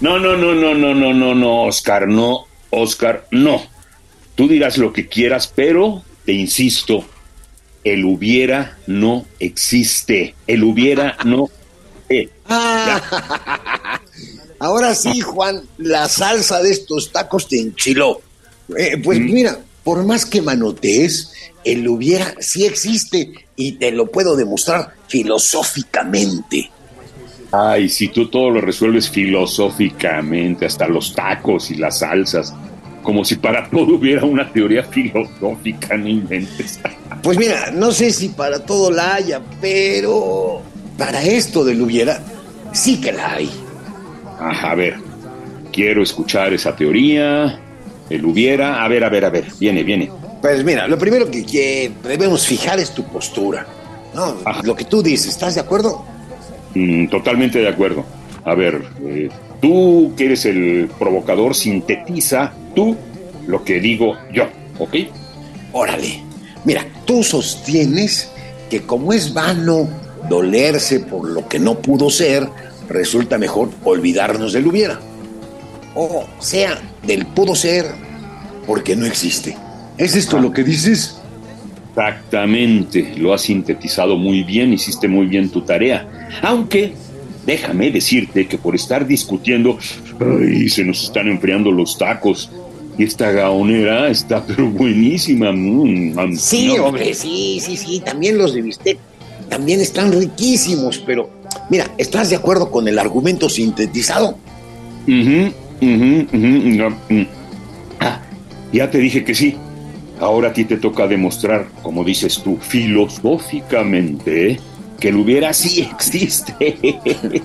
No, no, no, no, no, no, no, no, Oscar, no, Oscar, no. Tú dirás lo que quieras, pero te insisto, el hubiera no existe. El hubiera no. Ah, ahora sí, Juan, la salsa de estos tacos te enchiló. Eh, pues mm. mira, por más que manotees, el hubiera sí existe y te lo puedo demostrar filosóficamente. Ay, si tú todo lo resuelves filosóficamente, hasta los tacos y las salsas, como si para todo hubiera una teoría filosófica, no inventes. Pues mira, no sé si para todo la haya, pero para esto del hubiera, sí que la hay. Ajá, a ver, quiero escuchar esa teoría, el hubiera, a ver, a ver, a ver, viene, viene. Pues mira, lo primero que, debemos fijar es tu postura. ¿no? Lo que tú dices, ¿estás de acuerdo? Mm, totalmente de acuerdo. A ver, eh, tú que eres el provocador, sintetiza tú lo que digo yo, ¿ok? Órale. Mira, tú sostienes que como es vano dolerse por lo que no pudo ser, resulta mejor olvidarnos del hubiera. O sea, del pudo ser, porque no existe. ¿Es esto lo que dices? Exactamente, lo has sintetizado muy bien, hiciste muy bien tu tarea. Aunque, déjame decirte que por estar discutiendo, ay, se nos están enfriando los tacos. Y esta gaonera está pero buenísima. Mm, sí, hombre, sí, sí, sí, también los de bistec también están riquísimos, pero mira, ¿estás de acuerdo con el argumento sintetizado? Mm. Ah, ya te dije que sí. Ahora a ti te toca demostrar, como dices tú, filosóficamente, que el hubiera sí existe.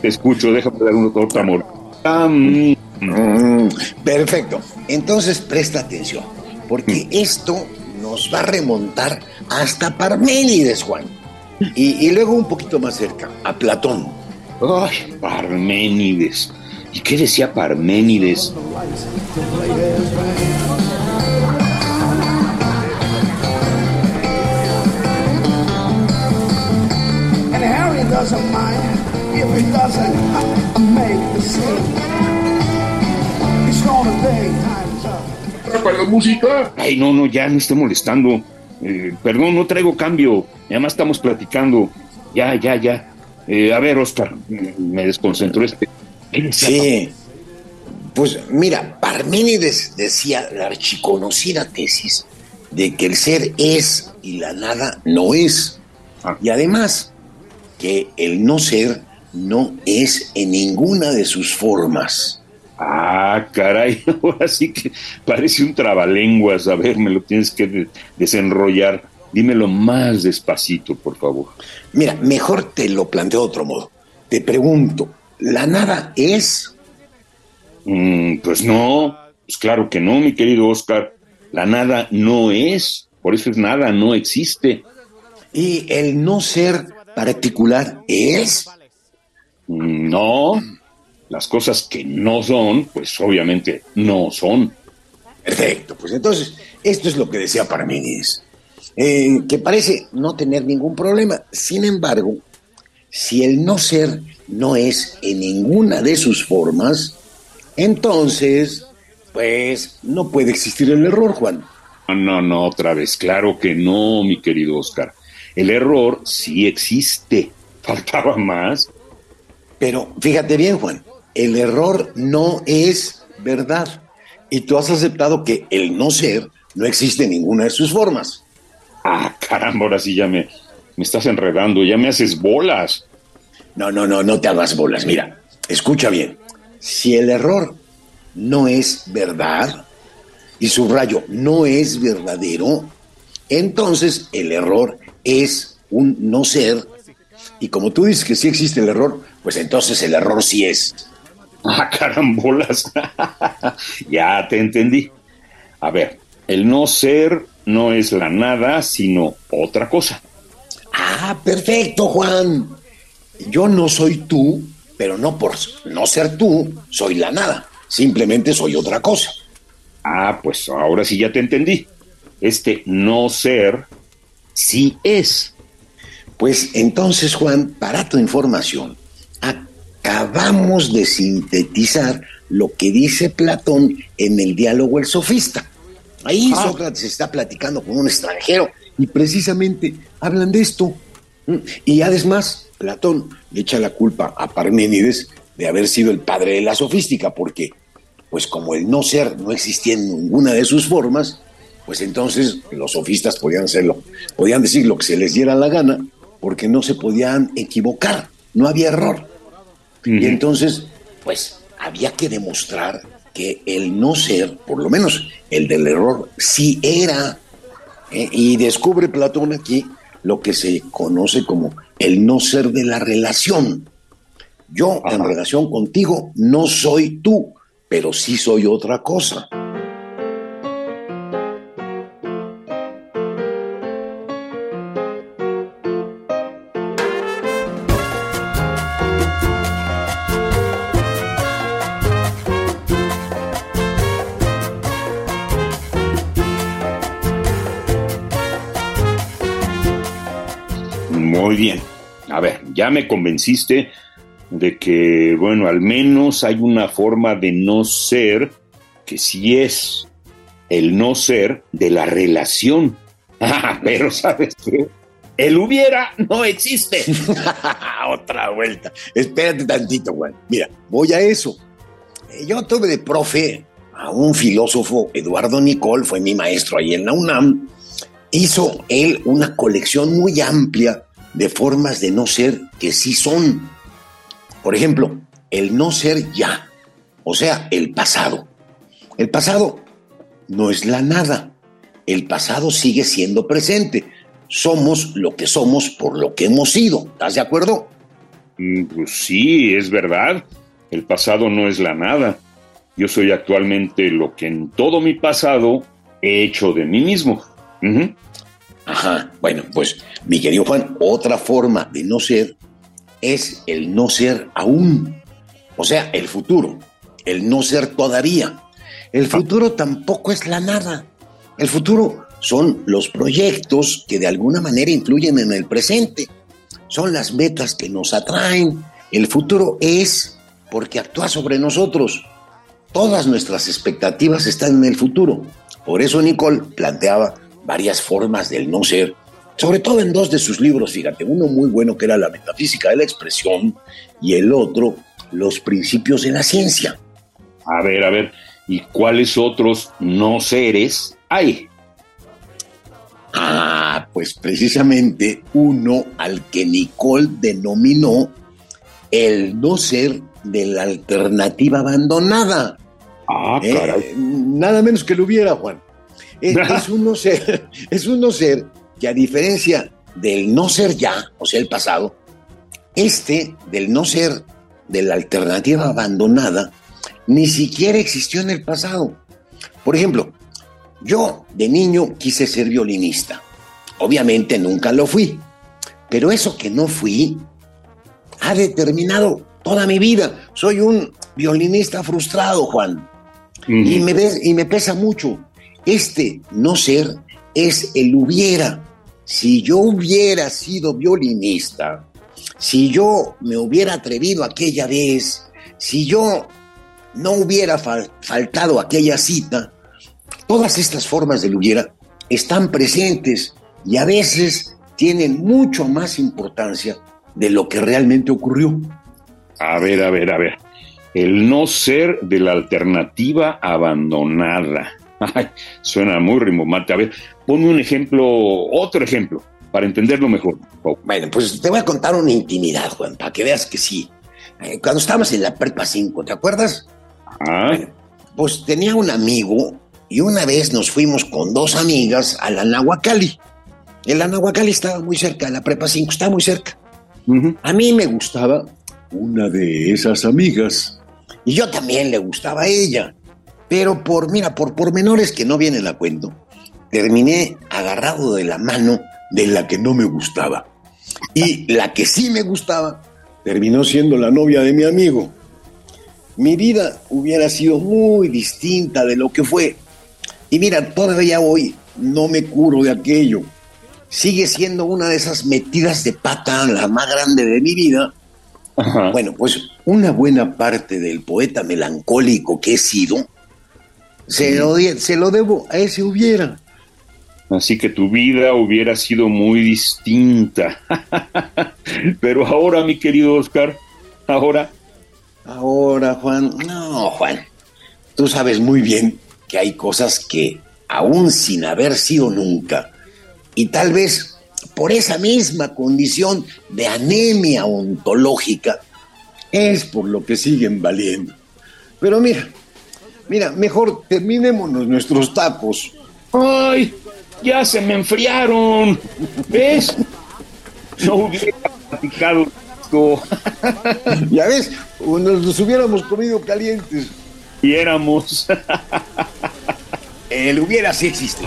te escucho, déjame dar un otro amor. Mm, perfecto. Entonces presta atención, porque mm. esto nos va a remontar hasta Parménides, Juan. Y, y, luego un poquito más cerca, a Platón. Ay, Parménides. ¿Y qué decía Parménides? ¿Recuerdo música? Ay, no, no, ya no esté molestando. Eh, perdón, no traigo cambio. Además estamos platicando. Ya, ya, ya. Eh, a ver, Oscar, me desconcentró este. Sí. Pues mira, Parménides decía la archiconocida tesis de que el ser es y la nada no es. Ah. Y además, que el no ser no es en ninguna de sus formas. Ah, caray, ahora sí que parece un trabalenguas. A ver, me lo tienes que desenrollar. Dímelo más despacito, por favor. Mira, mejor te lo planteo de otro modo. Te pregunto, ¿la nada es? Mm, pues no, pues claro que no, mi querido Oscar. La nada no es, por eso es nada, no existe. ¿Y el no ser particular es? No, las cosas que no son, pues obviamente no son. Perfecto, pues entonces esto es lo que decía Parménides, eh, que parece no tener ningún problema. Sin embargo, si el no ser no es en ninguna de sus formas, entonces, pues no puede existir el error, Juan. No, no, otra vez, claro que no, mi querido Oscar. El error sí existe. Faltaba más. Pero fíjate bien, Juan, el error no es verdad. Y tú has aceptado que el no ser no existe en ninguna de sus formas. Ah, caramba, ahora sí ya me, me estás enredando, ya me haces bolas. No, no, no, no te hagas bolas. Mira, escucha bien. Si el error no es verdad, y subrayo, no es verdadero, entonces el error es un no ser. Y como tú dices que sí existe el error, pues entonces el error sí es. Ah, carambolas. ya te entendí. A ver, el no ser no es la nada, sino otra cosa. Ah, perfecto, Juan. Yo no soy tú, pero no por no ser tú, soy la nada. Simplemente soy otra cosa. Ah, pues ahora sí ya te entendí. Este no ser sí es. Pues entonces, Juan, para tu información, acabamos de sintetizar lo que dice Platón en el diálogo El Sofista. Ahí ah. Sócrates está platicando con un extranjero y precisamente hablan de esto. Y además, Platón le echa la culpa a Parménides de haber sido el padre de la sofística, porque, pues como el no ser no existía en ninguna de sus formas, pues entonces los sofistas podían hacerlo, podían decir lo que se les diera la gana, porque no se podían equivocar, no había error. Y entonces, pues había que demostrar que el no ser, por lo menos el del error, sí era. ¿eh? Y descubre Platón aquí lo que se conoce como el no ser de la relación. Yo en relación contigo no soy tú, pero sí soy otra cosa. Muy bien. A ver, ya me convenciste de que, bueno, al menos hay una forma de no ser que sí es el no ser de la relación. Ah, pero ¿sabes qué? El hubiera no existe. Otra vuelta. Espérate tantito, Juan. Mira, voy a eso. Yo tuve de profe a un filósofo, Eduardo Nicol, fue mi maestro ahí en la UNAM. Hizo él una colección muy amplia de formas de no ser que sí son. Por ejemplo, el no ser ya, o sea, el pasado. El pasado no es la nada. El pasado sigue siendo presente. Somos lo que somos por lo que hemos sido. ¿Estás de acuerdo? Mm, pues sí, es verdad. El pasado no es la nada. Yo soy actualmente lo que en todo mi pasado he hecho de mí mismo. Ajá, bueno, pues mi querido Juan, otra forma de no ser es el no ser aún, o sea, el futuro, el no ser todavía. El futuro tampoco es la nada. El futuro son los proyectos que de alguna manera influyen en el presente. Son las metas que nos atraen. El futuro es porque actúa sobre nosotros. Todas nuestras expectativas están en el futuro. Por eso Nicole planteaba varias formas del no ser, sobre todo en dos de sus libros, fíjate, uno muy bueno que era La metafísica de la expresión y el otro, Los principios de la ciencia. A ver, a ver, ¿y cuáles otros no seres hay? Ah, pues precisamente uno al que Nicole denominó el no ser de la alternativa abandonada. Ah, eh, nada menos que lo hubiera, Juan. Es, un no ser, es un no ser que a diferencia del no ser ya, o sea, el pasado, este del no ser de la alternativa abandonada, ni siquiera existió en el pasado. Por ejemplo, yo de niño quise ser violinista. Obviamente nunca lo fui, pero eso que no fui ha determinado toda mi vida. Soy un violinista frustrado, Juan. y, me y me pesa mucho. Este no ser es el hubiera. Si yo hubiera sido violinista, si yo me hubiera atrevido aquella vez, si yo no hubiera faltado aquella cita, todas estas formas del hubiera están presentes y a veces tienen mucho más importancia de lo que realmente ocurrió. A ver, a ver, a ver. El no ser de la alternativa abandonada. Ay, suena muy rimbombante. A ver, ponme un ejemplo, otro ejemplo, para entenderlo mejor. Bueno, pues te voy a contar una intimidad, Juan, para que veas que sí. Eh, cuando estábamos en la prepa 5, ¿te acuerdas? Ah. pues tenía un amigo y una vez nos fuimos con dos amigas a la Nahuacali. El Nahuacali estaba muy cerca, la prepa 5 está muy cerca. A mí me gustaba una de esas amigas Y yo también le gustaba a ella. Pero por, mira, por pormenores que no vienen a cuento, terminé agarrado de la mano de la que no me gustaba. Y la que sí me gustaba terminó siendo la novia de mi amigo. Mi vida hubiera sido muy distinta de lo que fue. Y mira, todavía hoy no me curo de aquello. Sigue siendo una de esas metidas de pata, la más grande de mi vida. Bueno, pues una buena parte del poeta melancólico que he sido se lo, se lo debo a ese hubiera. Así que tu vida hubiera sido muy distinta. Pero ahora, mi querido Oscar, ahora. Ahora, Juan. No, Juan. Tú sabes muy bien que hay cosas que, aún sin haber sido nunca, y tal vez por esa misma condición de anemia ontológica, es por lo que siguen valiendo. Pero mira, Mira, mejor terminémonos nuestros tacos. ¡Ay! Ya se me enfriaron. ¿Ves? No hubiera platicado esto. ya ves, nos los hubiéramos comido calientes. Y éramos. El hubiera sí existe.